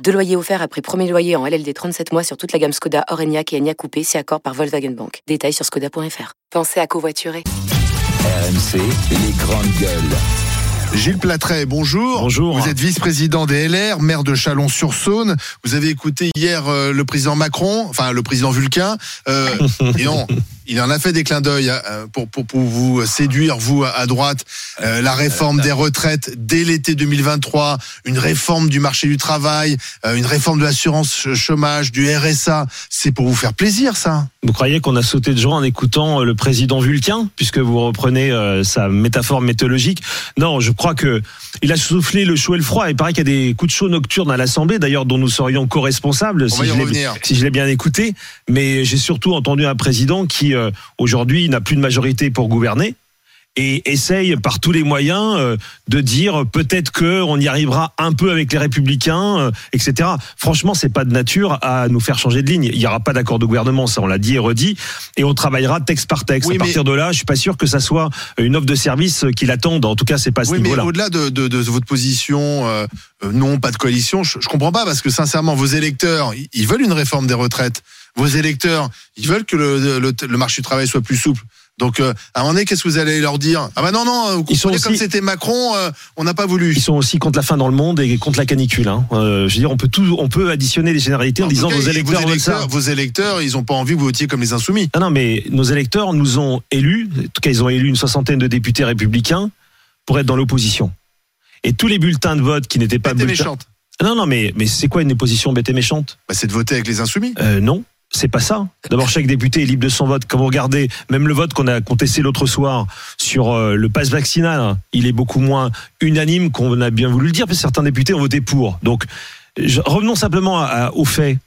Deux loyers offerts après premier loyer en LLD 37 mois sur toute la gamme Skoda, Orenia et Enya Coupé, c'est accord par Volkswagen Bank. Détails sur skoda.fr. Pensez à covoiturer. RMC, les grandes gueules. Gilles Platret, bonjour. Bonjour. Vous êtes vice-président des LR, maire de Chalon-sur-Saône. Vous avez écouté hier euh, le président Macron, enfin le président Vulcain. Euh, et non, il en a fait des clins d'œil euh, pour, pour, pour vous séduire, vous, à droite. Euh, la réforme des retraites dès l'été 2023, une réforme du marché du travail, euh, une réforme de l'assurance chômage, du RSA. C'est pour vous faire plaisir, ça Vous croyez qu'on a sauté de joie en écoutant euh, le président Vulcain, puisque vous reprenez euh, sa métaphore mythologique Non, je crois que il a soufflé le chaud et le froid. Il paraît qu'il y a des coups de chaud nocturnes à l'Assemblée, d'ailleurs, dont nous serions co-responsables, si je l'ai bien écouté. Mais j'ai surtout entendu un président qui, euh, aujourd'hui, n'a plus de majorité pour gouverner et essaye par tous les moyens euh, de dire peut-être que on y arrivera un peu avec les républicains, euh, etc. Franchement, c'est pas de nature à nous faire changer de ligne. Il y aura pas d'accord de gouvernement, ça on l'a dit et redit, et on travaillera texte par texte. Oui, à partir de là, je suis pas sûr que ça soit une offre de service qui l'attende. En tout cas, c'est pas à ce Oui, niveau-là. au-delà de, de, de votre position, euh, euh, non, pas de coalition, je, je comprends pas parce que sincèrement, vos électeurs, ils- ils veulent une réforme des retraites. Vos électeurs, ils veulent que le, le, le marché du travail soit plus souple. Donc, euh, à un moment donné, qu'est-ce que vous allez leur dire? Ah bah non, non, vous Ils sont comprenez comme aussi- c'était Macron, euh, on n'a pas voulu. Ils sont aussi contre la fin dans le monde et contre la canicule. Hein. Euh, je veux dire, on peut tout, on peut additionner les généralités en, En disant cas, vos vos électeurs ça. électeurs, vos électeurs, ils ont pas envie que vous votiez comme les insoumis. Ah non, mais nos électeurs nous ont élus, en tout cas ils ont élu une soixantaine de députés républicains pour être dans l'opposition. Et tous les bulletins de vote qui n'étaient pas bulletins... méchante. Non, non, mais, mais c'est quoi une opposition bête et méchante? Bah, c'est de voter avec les insoumis. euh, Non, c'est pas ça. D'abord, chaque député est libre de son vote. Quand vous regardez, même le vote qu'on a contesté l'autre soir sur euh, le pass vaccinal, hein, il est beaucoup moins unanime qu'on a bien voulu le dire, parce que certains députés ont voté pour. Donc, revenons simplement à- à- aux faits.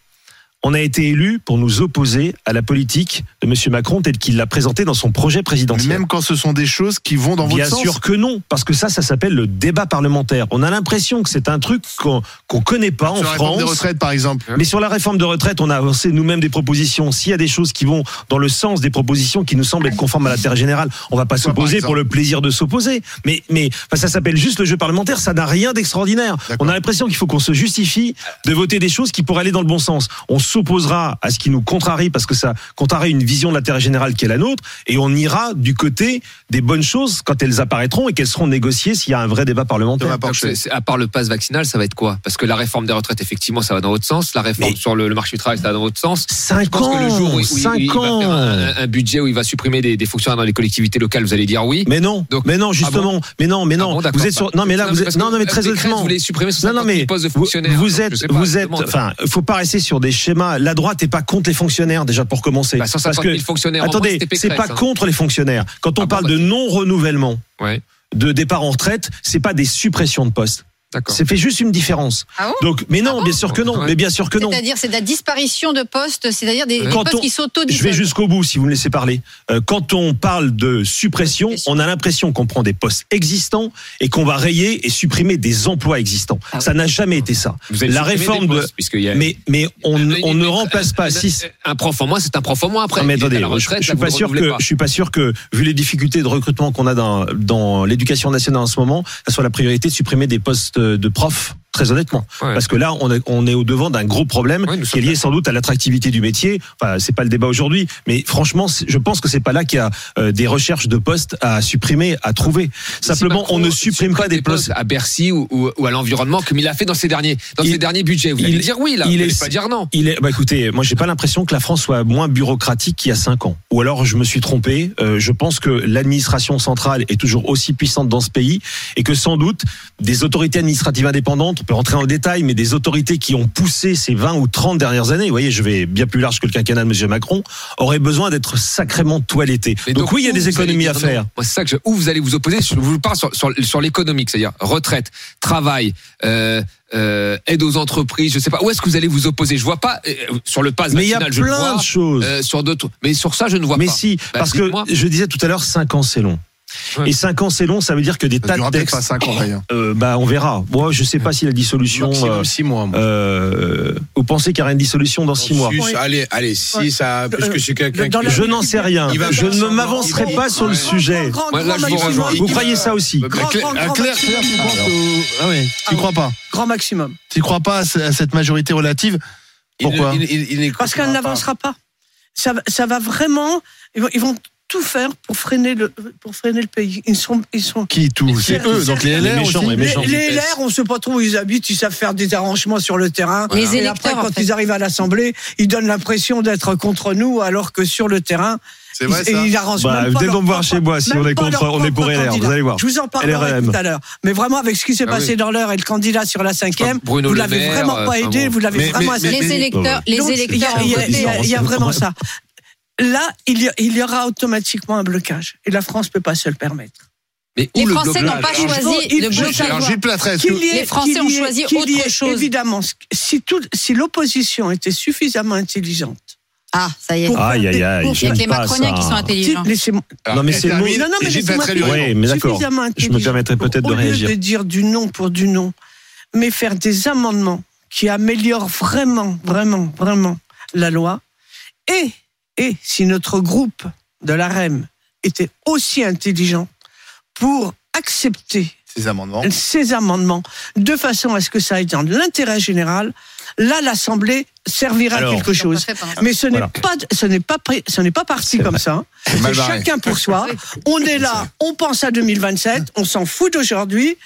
On a été élus pour nous opposer à la politique de M. Macron telle qu'il l'a présentée dans son projet Mais présidentiel. même quand ce sont des choses qui vont dans Bien votre sûr sens. que non, parce que ça, ça s'appelle le débat parlementaire. On a l'impression que c'est un truc qu'on qu'on connaît pas en Sur la réforme France. des retraites, par exemple. Mais sur la réforme de retraite, on a avancé nous-mêmes des propositions. S'il y a des choses qui vont dans le sens des propositions qui nous semblent être conformes à l'intérêt général, on va pas s'opposer pour le plaisir de s'opposer. Mais, mais enfin, ça s'appelle juste le jeu parlementaire. Ça n'a rien d'extraordinaire. On a l'impression qu'il faut qu'on se justifie de voter des choses qui pourraient aller dans le bon sens. On s'opposera à ce qui nous contrarie parce que ça contrarie une vision de l'intérêt général qui est la nôtre, et on ira du côté des bonnes choses quand elles apparaîtront et qu'elles seront négociées s'il y a un vrai débat parlementaire. Thomas Donc, Porcher. c'est- c'est- à part le pass vaccinal, ça va être quoi? Parce que la réforme des retraites, effectivement, ça va dans votre sens. La réforme Mais- sur le, le marché du travail, ça va dans votre sens. Je Cinq pense que le jour où, ans, il- où il, cinq il va ans. faire un, un budget où il va supprimer des, des fonctionnaires dans les collectivités locales, vous allez dire oui. Mais non, Donc- mais non, justement, mais non, mais Ah non. bon, d'accord, vous êtes sur, non, mais là, vous êtes, non, non, mais très honnêtement. Vous voulez supprimer Non, 150 non, 000 mais postes de vous, fonctionnaires. vous Donc, êtes, vous êtes, enfin, faut pas rester sur des schémas. La droite n'est pas contre les fonctionnaires déjà pour commencer. Bah, 150 000 fonctionnaires en moins, attendez, c'est pas hein. contre les fonctionnaires. Quand on Ah bon, parle bah, de non renouvellement Ouais, de départ en retraite, c'est pas des suppressions de postes. C'est fait juste une différence. Ah bon? Donc, mais non, bien sûr que non. Mais bien sûr que non. C'est-à-dire, c'est de la disparition de postes, c'est-à-dire des, des Quand postes on- qui sauto Je vais jusqu'au bout si vous me laissez parler. Euh, quand on parle de suppression, Suppression. on a l'impression qu'on prend des postes existants et qu'on va rayer et supprimer des emplois existants. Ah ça n'a jamais été ça. Vous La réforme de postes, a- mais mais on, ne remplace pas un- six. Un prof en moins, c'est un prof en moins après. Mais attendez, la retraite, je suis pas sûr que pas. je suis pas sûr que vu les difficultés de recrutement qu'on a dans dans l'éducation nationale en ce moment, ça soit la priorité de supprimer des postes de profs. Très honnêtement, Ouais. parce que là, on est, on est au devant d'un gros problème Ouais, qui est lié sans doute à l'attractivité du métier. Enfin, c'est pas le débat aujourd'hui, mais franchement, je pense que c'est pas là qu'il y a euh, des recherches de postes à supprimer, à trouver. Simplement, Macron on ne supprime pas des postes. à Bercy ou, ou- ou à l'environnement comme il a fait dans ses derniers, dans Il- ses derniers budgets. Vous allez il- dire oui là, il vous est- allez pas dire non. Il est, bah écoutez, moi j'ai pas l'impression que la France soit moins bureaucratique qu'il y a cinq ans. Ou alors je me suis trompé. Euh, je pense que l'administration centrale est toujours aussi puissante dans ce pays et que sans doute des autorités administratives indépendantes peut rentrer dans le détail, mais des autorités qui ont poussé ces 20 ou 30 dernières années, vous voyez, je vais bien plus large que le quinquennat de M. Macron, auraient besoin d'être sacrément toilettés. Mais Donc, oui, il y a des économies à faire. c'est ça que je, où vous allez vous opposer. Je vous parle sur, sur, sur l'économique, c'est-à-dire retraite, travail, euh, euh, aide aux entreprises. Je sais pas où est-ce que vous allez vous opposer? Je vois pas euh, sur le pass Mais il y a je plein vois. de choses. Euh, sur d'autres, mais sur ça, je ne vois Mais pas. si, Bah, parce que je disais tout à l'heure, 5 ans c'est long. Ouais. Et 5 ans c'est long, ça veut dire que des Ça tas de textes. pas 5 ans d'ailleurs. Euh, bah, on verra. Moi, je sais pas si la dissolution. Maximum euh, six mois. moi. euh, vous pensez qu'il y aura une dissolution dans 6 mois? Allez, allez, si Ouais. ça, parce que c'est quelqu'un qui. Je n'en sais rien. Je ne m'avancerai pas sur le sujet. Vous maximum. rejoins. Vous croyez ça aussi? Grand, Claire- ah, tu crois pas? Grand maximum. Tu crois pas à ce- à cette majorité relative? Pourquoi? Parce qu'elle n'avancera pas. Ça, va- ça va vraiment. Ils vont, ils vont tout faire pour freiner le, pour freiner le pays. Ils sont, ils sont. Qui tout C'est eux, donc les LR les méchants, aussi. les Les, méchants. les LR, on ne sait pas trop où ils habitent, ils savent faire des arrangements sur le terrain. Les Et électeurs, après, en quand fait. ils arrivent à l'Assemblée, ils donnent l'impression d'être contre nous, alors que sur le terrain, C'est vrai ils, ça ils arrangent Bah, venez donc voir chez moi si on est contre- on est pour LR, vous allez voir. Je vous en parlerai LRM. tout à l'heure. Mais vraiment, avec ce qui s'est Ah passé oui. dans l'heure et le candidat sur la cinquième, vous Le l'avez vraiment euh, pas enfin aidé, bon. vous l'avez vraiment. Les électeurs, les Donc, il y a- électeurs. il y a vraiment ça. Là, il y, a- il y aura automatiquement un blocage. Et la France ne peut pas se le permettre. Mais où Les le Français n'ont pas choisi le blocage. Les Français ont choisi autre chose. Évidemment, si, tout, si l'opposition était suffisamment intelligente. Ah, ça y est. Aïe, aïe, aïe. Il y a les pas Macroniens qui sont intelligents. Non, mais elle c'est le termine, Non, non, mais. Oui, mais d'accord. Je me permettrai peut-être de au lieu réagir. de dire du non pour du non, mais faire des amendements qui améliorent vraiment, vraiment, vraiment la loi. Et, et si notre groupe de l'AREM était aussi intelligent pour accepter Ces amendements. ces amendements de façon à ce que ça aille dans l'intérêt général, là l'Assemblée servira Alors, à quelque chose. Mais ce n'est Voilà. pas, ce n'est pas, pré- ce n'est pas parti comme ça. hein. C'est chacun pour soi. On est là, on pense à 2027, on s'en fout d'aujourd'hui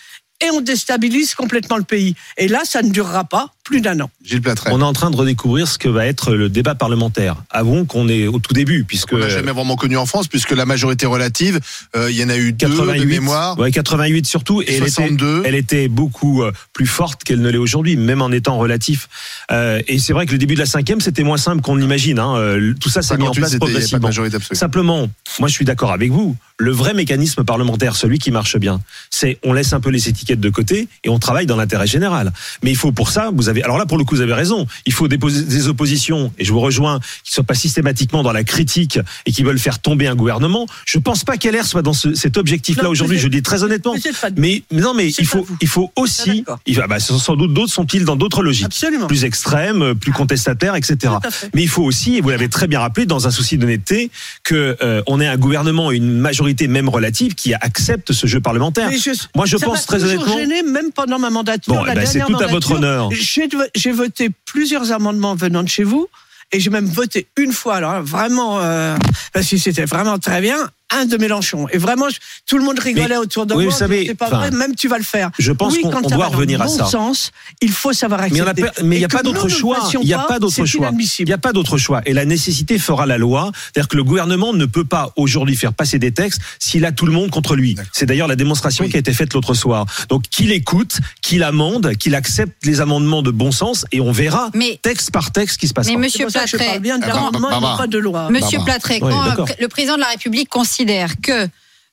et on déstabilise complètement le pays. Et là, ça ne durera pas plus d'un an. Gilles Platret. On est en train de redécouvrir ce que va être le débat parlementaire. Avouons qu'on est au tout début, puisque On n'a jamais vraiment connu en France, puisque la majorité relative, euh, il y en a eu deux de 88, mémoire. ouais, 88 surtout, et elle était, 62. elle était beaucoup euh, plus forte qu'elle ne l'est aujourd'hui, même en étant relatif. Euh, et c'est vrai que le début de la cinquième, c'était moins simple qu'on l'imagine. Hein. Tout ça s'est mis en 58, place progressivement. majorité absolue. Simplement, moi je suis d'accord avec vous. Le vrai mécanisme parlementaire, celui qui marche bien, c'est on laisse un peu les étiquettes de côté et on travaille dans l'intérêt général. Mais il faut pour ça, vous avez, alors là pour le coup vous avez raison, il faut des oppositions et je vous rejoins qui soient pas systématiquement dans la critique et qui veulent faire tomber un gouvernement. Je pense pas qu'LR soit dans ce- cet objectif-là aujourd'hui. Je le dis très honnêtement. Mais, mais non, mais il faut, il faut aussi, il va, bah, sans doute d'autres sont-ils dans d'autres logiques, Absolument. plus extrêmes, plus contestataires, etc. Mais il faut aussi, et vous l'avez très bien rappelé, dans un souci d'honnêteté, que euh, on ait un gouvernement une majorité même relative qui accepte ce jeu parlementaire. Je- Moi, je pense très honnêtement. gêné, même pendant ma mandature. Bon, la eh ben, c'est tout à votre honneur. J'ai j'ai voté plusieurs amendements venant de chez vous. Et j'ai même voté une fois, alors vraiment, euh, parce que c'était vraiment très bien, un de Mélenchon. Et vraiment, je- tout le monde rigolait Mais, autour de oui, moi. vous savez, c'est pas vrai, même tu vas le faire. je pense oui, qu'on- doit revenir à bon ça. sens, il faut savoir Mais il n'y accepter. a pas, mais il y Et a pas d'autre choix. Il n'y a pas, d'autre choix. Il n'y a pas d'autre choix. Et la nécessité fera la loi. C'est-à-dire que le gouvernement ne peut pas aujourd'hui faire passer des textes s'il a tout le monde contre lui. C'est d'ailleurs la démonstration Oui. qui a été faite l'autre soir. Donc qu'il écoute, qu'il amende, qu'il accepte les amendements de bon sens et on verra Mais- texte par texte ce qui se passera. Mais Monsieur Platret, bien Barbara. pas de loi. Monsieur quand euh, le président de la République considère que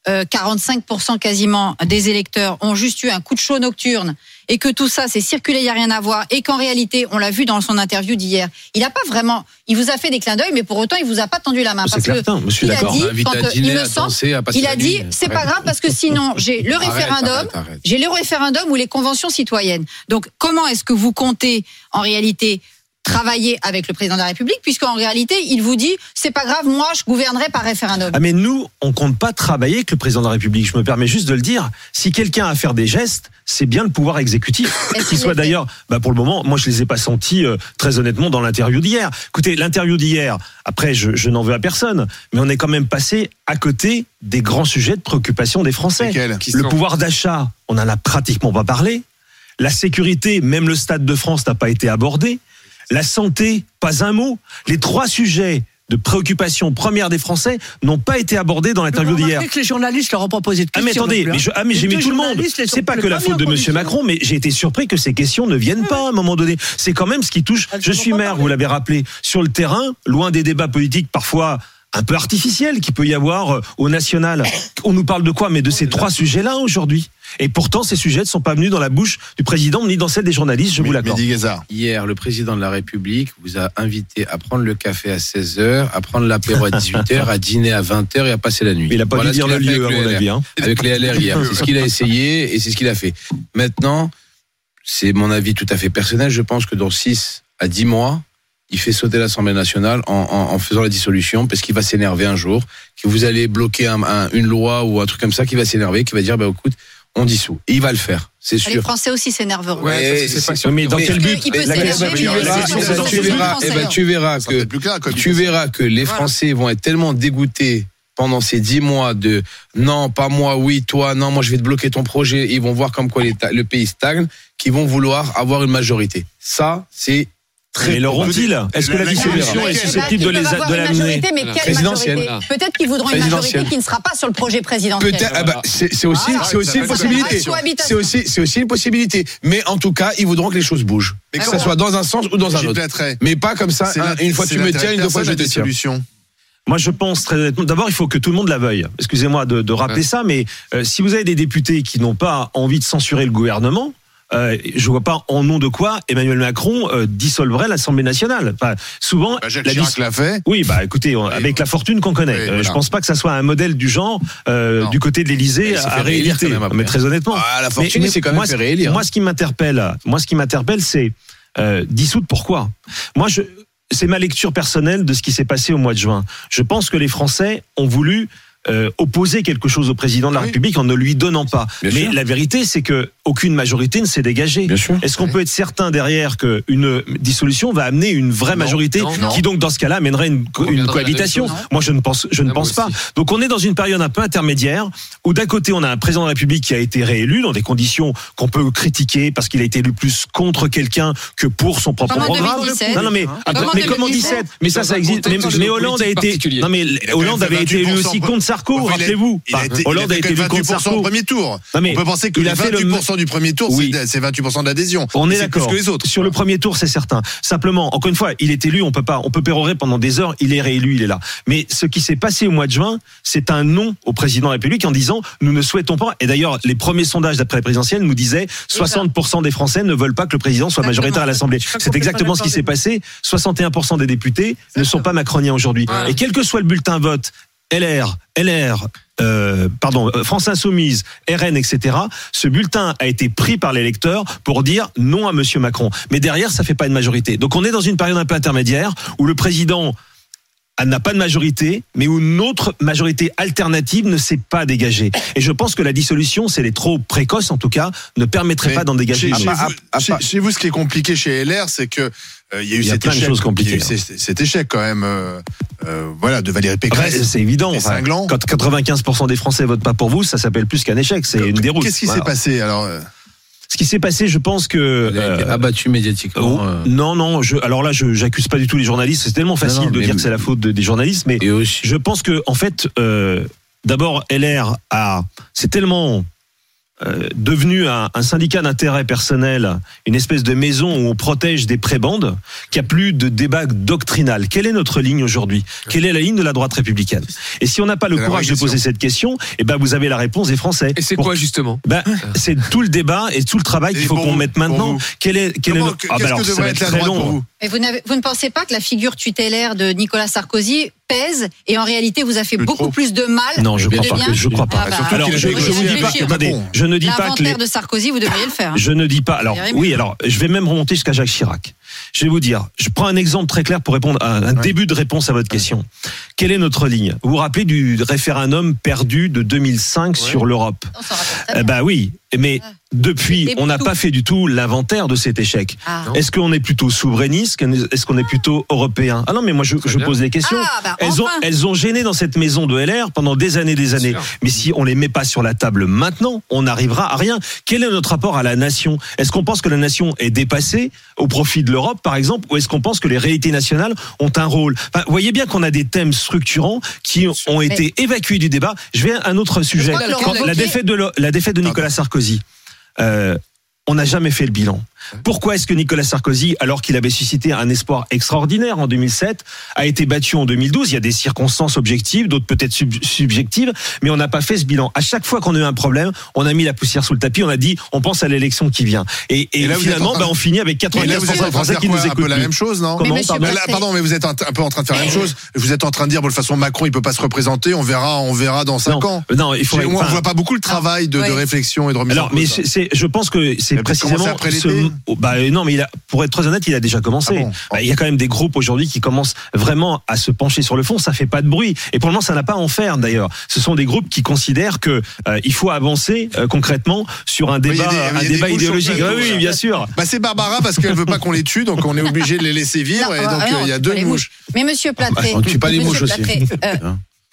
euh, 45% quasiment des électeurs ont juste eu un coup de chaud nocturne et que tout ça c'est circulé, il n'y a rien à voir et qu'en réalité, on l'a vu dans son interview d'hier, il n'a pas vraiment, il vous a fait des clins d'œil, mais pour autant, il vous a pas tendu la main. Parce que certain, je suis il a d'accord. dit, quand, à euh, dîner, il me semble, à il a dit, c'est pas grave parce que sinon, j'ai le référendum, j'ai le référendum ou les conventions citoyennes. Donc, comment est-ce que vous comptez, en réalité, travailler avec le président de la République, puisqu'en réalité, il vous dit, c'est pas grave, moi, je gouvernerai par référendum. Ah mais nous, on compte pas travailler avec le président de la République. Je me permets juste de le dire. Si quelqu'un a à faire des gestes, c'est bien le pouvoir exécutif. Qu'il soit d'ailleurs, bah pour le moment, moi je les ai pas sentis euh, très honnêtement dans l'interview d'hier. Écoutez, l'interview d'hier. Après, je, je n'en veux à personne, mais on est quand même passé à côté des grands sujets de préoccupation des Français. Le sont- pouvoir d'achat, on en a pratiquement pas parlé. La sécurité, même le Stade de France n'a pas été abordé. La santé, pas un mot. Les trois sujets de préoccupations premières des Français n'ont pas été abordées dans l'interview d'hier. que les journalistes leur ont pas posé de Ah questions. mais attendez, plus, mais hein. je- ah mais j'ai mis tout le monde. C'est pas que la faute de Monsieur. Macron, mais j'ai été surpris que ces questions ne viennent pas à un moment donné. C'est quand même ce qui touche. Elles Je suis maire, vous l'avez rappelé, sur le terrain, loin des débats politiques parfois un peu artificiels qu'il peut y avoir euh, au national. On nous parle de quoi Mais de ces trois sujets-là aujourd'hui? Et pourtant, ces sujets ne sont pas venus dans la bouche du président ni dans celle des journalistes. Je vous l'accorde. Hier, le président de la République vous a invité à prendre le café à 16h, à prendre l'apéro à 18h, à dîner à 20h et à passer la nuit. Mais il n'a pas Voilà dû dire le lieu, à avec mon avis. Hein. Avec les LR hier. C'est ce qu'il a essayé et c'est ce qu'il a fait. Maintenant, c'est mon avis tout à fait personnel. Je pense que dans 6 à 10 mois, il fait sauter l'Assemblée nationale en, en- en faisant la dissolution parce qu'il va s'énerver un jour, que vous allez bloquer un- un- une loi ou un truc comme ça, qui va s'énerver, qui va dire, bah écoute, on dissout. Et il va le faire, c'est Les sûr. Français aussi s'énerveront. Ouais, c'est c'est- pas sûr. Mais dans quel but tu verras, eh ben, Français tu verras, que tu verras que les. Français vont être tellement dégoûtés pendant ces dix mois de non, pas moi, oui, toi, non, moi je vais te bloquer ton projet. Ils vont voir comme quoi le pays stagne, qu'ils vont vouloir avoir une majorité. Ça, c'est très Mais l'auront-ils Est-ce que la dissolution est susceptible de Ils les de l'amener majorité, mais quelle majorité? Peut-être qu'ils voudront une majorité qui ne sera pas sur le projet présidentiel. Peut-être, ah bah, c'est aussi, c'est aussi Ça une possibilité. C'est aussi, c'est aussi une possibilité. Mais en tout cas, ils voudront que les choses bougent. Mais que comment- ça soit dans un sens ou dans un autre. Mais pas comme ça, la- une fois tu me tiens, une fois je te des tiens. solutions. Moi, je pense très honnêtement. D'abord, il faut que tout le monde la veuille. Excusez-moi de, de rappeler Ouais. ça, mais euh, si vous avez des députés qui n'ont pas envie de censurer le gouvernement. Euh, je vois pas en nom de quoi Emmanuel Macron euh, dissolverait l'Assemblée nationale. Enfin, souvent, Bah, Jacques la Chirac l'a fait. Oui, bah écoutez, on- avec la fortune qu'on connaît, euh, voilà. je pense pas que ça soit un modèle du genre euh, du côté de l'Élysée à même après. Mais très honnêtement. Ah, la fortune, mais c'est quand même moi, fait réélire. Moi, ce qui m'interpelle, moi, ce qui m'interpelle, c'est euh, dissoudre pourquoi? Moi, je, c'est ma lecture personnelle de ce qui s'est passé au mois de juin. Je pense que les Français ont voulu euh, opposer quelque chose au président de la Oui. République en ne lui donnant pas. Bien Mais sûr. la vérité, c'est que aucune majorité ne s'est dégagée. Bien sûr. Est-ce qu'on peut être certain derrière qu'une dissolution va amener une vraie Non, majorité non, non. qui donc dans ce cas-là amènerait une, une cohabitation? Moi je ne pense je ne pense pas. aussi. Donc on est dans une période un peu intermédiaire où d'un côté on a un président de la République qui a été réélu dans des conditions qu'on peut critiquer parce qu'il a été élu plus contre quelqu'un que pour son propre programme. 2017. Non non mais en mais comme en 2017. 17 Mais ça ça existe. Mais, Hollande a été non mais Hollande avait été élu 28% aussi contre Sarko. Enfin, Rappelez-vous. A Hollande a fait été élu contre 28% au Sarko. premier tour. Non, mais On peut penser que il les a fait le 28% du premier tour, Oui. c'est- c'est 28% d'adhésion. On est d'accord. Plus que les autres. Sur le premier tour, c'est certain. Simplement, encore une fois, il est élu, on peut pas, on peut pérorer pendant des heures, il est réélu, il est là. Mais ce qui s'est passé au mois de juin, c'est un non au président de la République en disant nous ne souhaitons pas. Et d'ailleurs, les premiers sondages d'après la présidentielle nous disaient 60% des Français ne veulent pas que le président soit Exactement. majoritaire à l'Assemblée. C'est exactement ce qui s'est passé. 61% des députés ne sont pas macroniens aujourd'hui. Et quel que soit le bulletin vote, LR, LR, euh, pardon, euh, France Insoumise, RN, etc. Ce bulletin a été pris par l'électeur pour dire non à Monsieur Macron. Mais derrière, ça fait pas une majorité. Donc on est dans une période un peu intermédiaire où le président ah, n'a pas de majorité, mais où une autre majorité alternative ne s'est pas dégagée. Et je pense que la dissolution, c'est les trop précoce en tout cas, ne permettrait Mais pas d'en dégager. Chez, une. chez Ah, vous, ah, chez- ah, chez vous, ce qui est compliqué chez LR, c'est que euh, il y a eu Il y a cet plein de échec, choses compliquées, il y a eu cet, cet échec quand même, euh, euh, voilà, de Valérie Pécresse. c'est évident. enfin, quand 95% des Français votent pas pour vous, ça s'appelle plus qu'un échec. C'est une déroute. Qu'est-ce qui Voilà. s'est passé alors euh, Ce qui s'est passé, je pense que. Été euh, abattu médiatiquement. Oh, euh, Non, non. Je, alors là, je j'accuse pas du tout les journalistes. C'est tellement facile non, de dire que c'est la faute de- des journalistes, mais aussi. je pense que en fait, euh, d'abord, LR a, c'est tellement euh, devenu un, un syndicat d'intérêt personnel, une espèce de maison où on protège des prébendes, qu'il n'y a plus de débat doctrinal. Quelle est notre ligne aujourd'hui? Quelle est la ligne de la droite républicaine? Et si on n'a pas le courage de poser question. cette question, eh ben vous avez la réponse des Français. Et c'est Pour- quoi justement? Ben, c'est tout le débat et tout le travail qu'il faut qu'on mette maintenant. Quel est, quel est comment- Qu'est-ce Ah, ben alors, que ça devrait va être la très droite pour vous? Et vous, vous ne pensez pas que la figure tutélaire de Nicolas Sarkozy pèse et en réalité vous a fait Plus beaucoup trop. plus de mal Non, je que crois pas. Je crois pas. Ah bah, alors, je, je vous dis pas. Attendez, je ne dis pas que les. L'inventaire de Sarkozy, vous devriez le faire. hein. Je ne dis pas. Alors, oui, alors, je vais même remonter jusqu'à Jacques Chirac. Je vais vous dire, je prends un exemple très clair pour répondre à un Ouais. début de réponse à votre question. Quelle est notre ligne? Vous vous rappelez du référendum perdu de 2005 sur l'Europe? On s'en rappelle très bien. ben oui, mais Ouais. depuis, on n'a pas fait du tout l'inventaire de cet échec. Ah. Est-ce qu'on est plutôt souverainiste Est-ce qu'on est plutôt européen? Ah non, mais moi je, pose des questions. Ah, bah, elles, ont, enfin. elles ont gêné dans cette maison de LR pendant des années, des années. Mais si on les met pas sur la table maintenant, on n'arrivera à rien. Quel est notre rapport à la nation? Est-ce qu'on pense que la nation est dépassée au profit de l'Europe? l'Europe, par exemple, ou est-ce qu'on pense que les réalités nationales ont un rôle Enfin, Vous voyez bien qu'on a des thèmes structurants qui ont été évacués du débat. Je vais à un autre sujet. Quand défaite de la défaite de Nicolas Sarkozy. euh, on n'a jamais fait le bilan. Pourquoi est-ce que Nicolas Sarkozy, alors qu'il avait suscité un espoir extraordinaire en 2007, a été battu en 2012 Il y a des circonstances objectives, d'autres peut-être sub- subjectives, mais on n'a pas fait ce bilan. À chaque fois qu'on a eu un problème, on a mis la poussière sous le tapis, on a dit on pense à l'élection qui vient. Et, et Et là, finalement, bah, on finit avec Et là, vous 95% êtes en des train de Français faire qui nous un peu écoutent. la même chose, non Comment, Mais pardon Mais là, Platré- pardon, mais vous êtes un, un peu en train de faire la même chose. Vous êtes en train de dire, bon, de toute façon, Macron, il peut pas se représenter. On verra, on verra dans cinq Non, ans. non, il faut. J'ai- on voit pas beaucoup le travail de, réflexion et de remise Alors, en cause. mais je pense que c'est précisément. ce-. Oh, bah euh, non, mais il a, pour être très honnête, il a déjà commencé. Ah bon Bah, il y a quand même des groupes aujourd'hui qui commencent vraiment à se pencher sur le fond. Ça fait pas de bruit, et pour le moment, ça n'a pas à en faire d'ailleurs. Ce sont des groupes qui considèrent que euh, il faut avancer euh, concrètement sur un débat, des- un débat idéologique. Ah oui, bien sûr. Bah, c'est Barbara parce qu'elle veut pas qu'on les tue, donc on est obligé de les laisser vivre. Non, et euh, donc, ah euh, il y a deux mouches. Mais Monsieur Platré, on tue pas les Monsieur mouches aussi.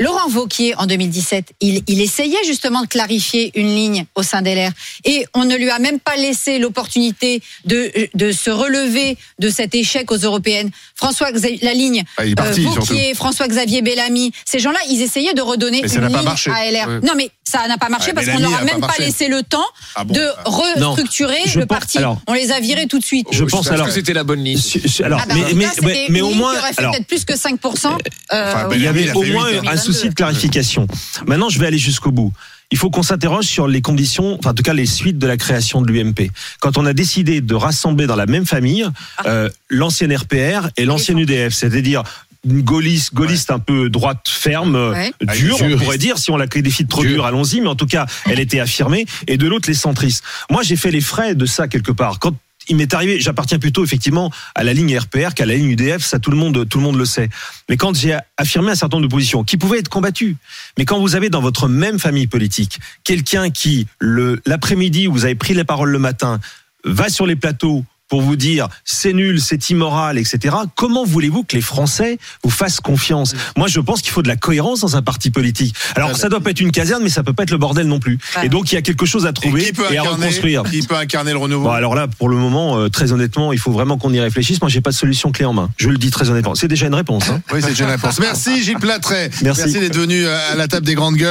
Laurent Vauquier, en 2017, il, il essayait justement de clarifier une ligne au sein des LR. Et on ne lui a même pas laissé l'opportunité de, de se relever de cet échec aux européennes. François Xavier, la ligne, Ah, euh. Vauquier, François-Xavier Bellamy, ces gens-là, ils essayaient de redonner Mais ça une pas ligne marché. à LR. Ouais. Non, mais ça n'a pas marché Ouais, parce qu'on Bellamy leur a a pas même pas laissé le temps Ah bon, de ah. restructurer Je le pense- parti. alors- on les a virés tout de suite. Je pense Est-ce alors. que c'était la bonne ligne Alors, Ah bah, mais, mais, mais, au moins, peut-être plus que 5%. euh, Enfin, au- il y Bellamy, avait au moins un 2022. souci de clarification. Maintenant, je vais aller jusqu'au bout. Il faut qu'on s'interroge sur les conditions, enfin en tout cas les suites de la création de l'UMP. Quand on a décidé de rassembler dans la même famille euh, l'ancienne RPR et l'ancienne UDF, c'est-à-dire une gaulliste, gaulliste un peu droite ferme, euh, Ouais. dure, Ah, on pourrait dire, si on la qualifie de trop Dure. dure, allons-y, mais en tout cas, elle était affirmée, et de l'autre, les centristes. Moi, j'ai fait les frais de ça quelque part. Quand il m'est arrivé, j'appartiens plutôt effectivement à la ligne RPR qu'à la ligne UDF, ça tout le monde, tout le monde le sait. Mais quand j'ai affirmé un certain nombre de positions qui pouvaient être combattues, mais quand vous avez dans votre même famille politique quelqu'un qui, l'après-midi vous avez pris les paroles le matin, va sur les plateaux pour vous dire c'est nul, c'est immoral, etc. Comment voulez-vous que les Français vous fassent confiance? Moi, je pense qu'il faut de la cohérence dans un parti politique. Alors, ça doit pas être une caserne, mais ça peut pas être le bordel non plus. Et donc, il y a quelque chose à trouver et à incarner, reconstruire. qui peut incarner le renouveau? Bon, alors là, pour le moment, euh, très honnêtement, il faut vraiment qu'on y réfléchisse. Moi, j'ai pas de solution clé en main. Je le dis très honnêtement. C'est déjà une réponse. Hein. Oui, c'est une réponse. Merci Gilles Platré. Merci. Merci d'être venu euh, à la table des grandes gueules.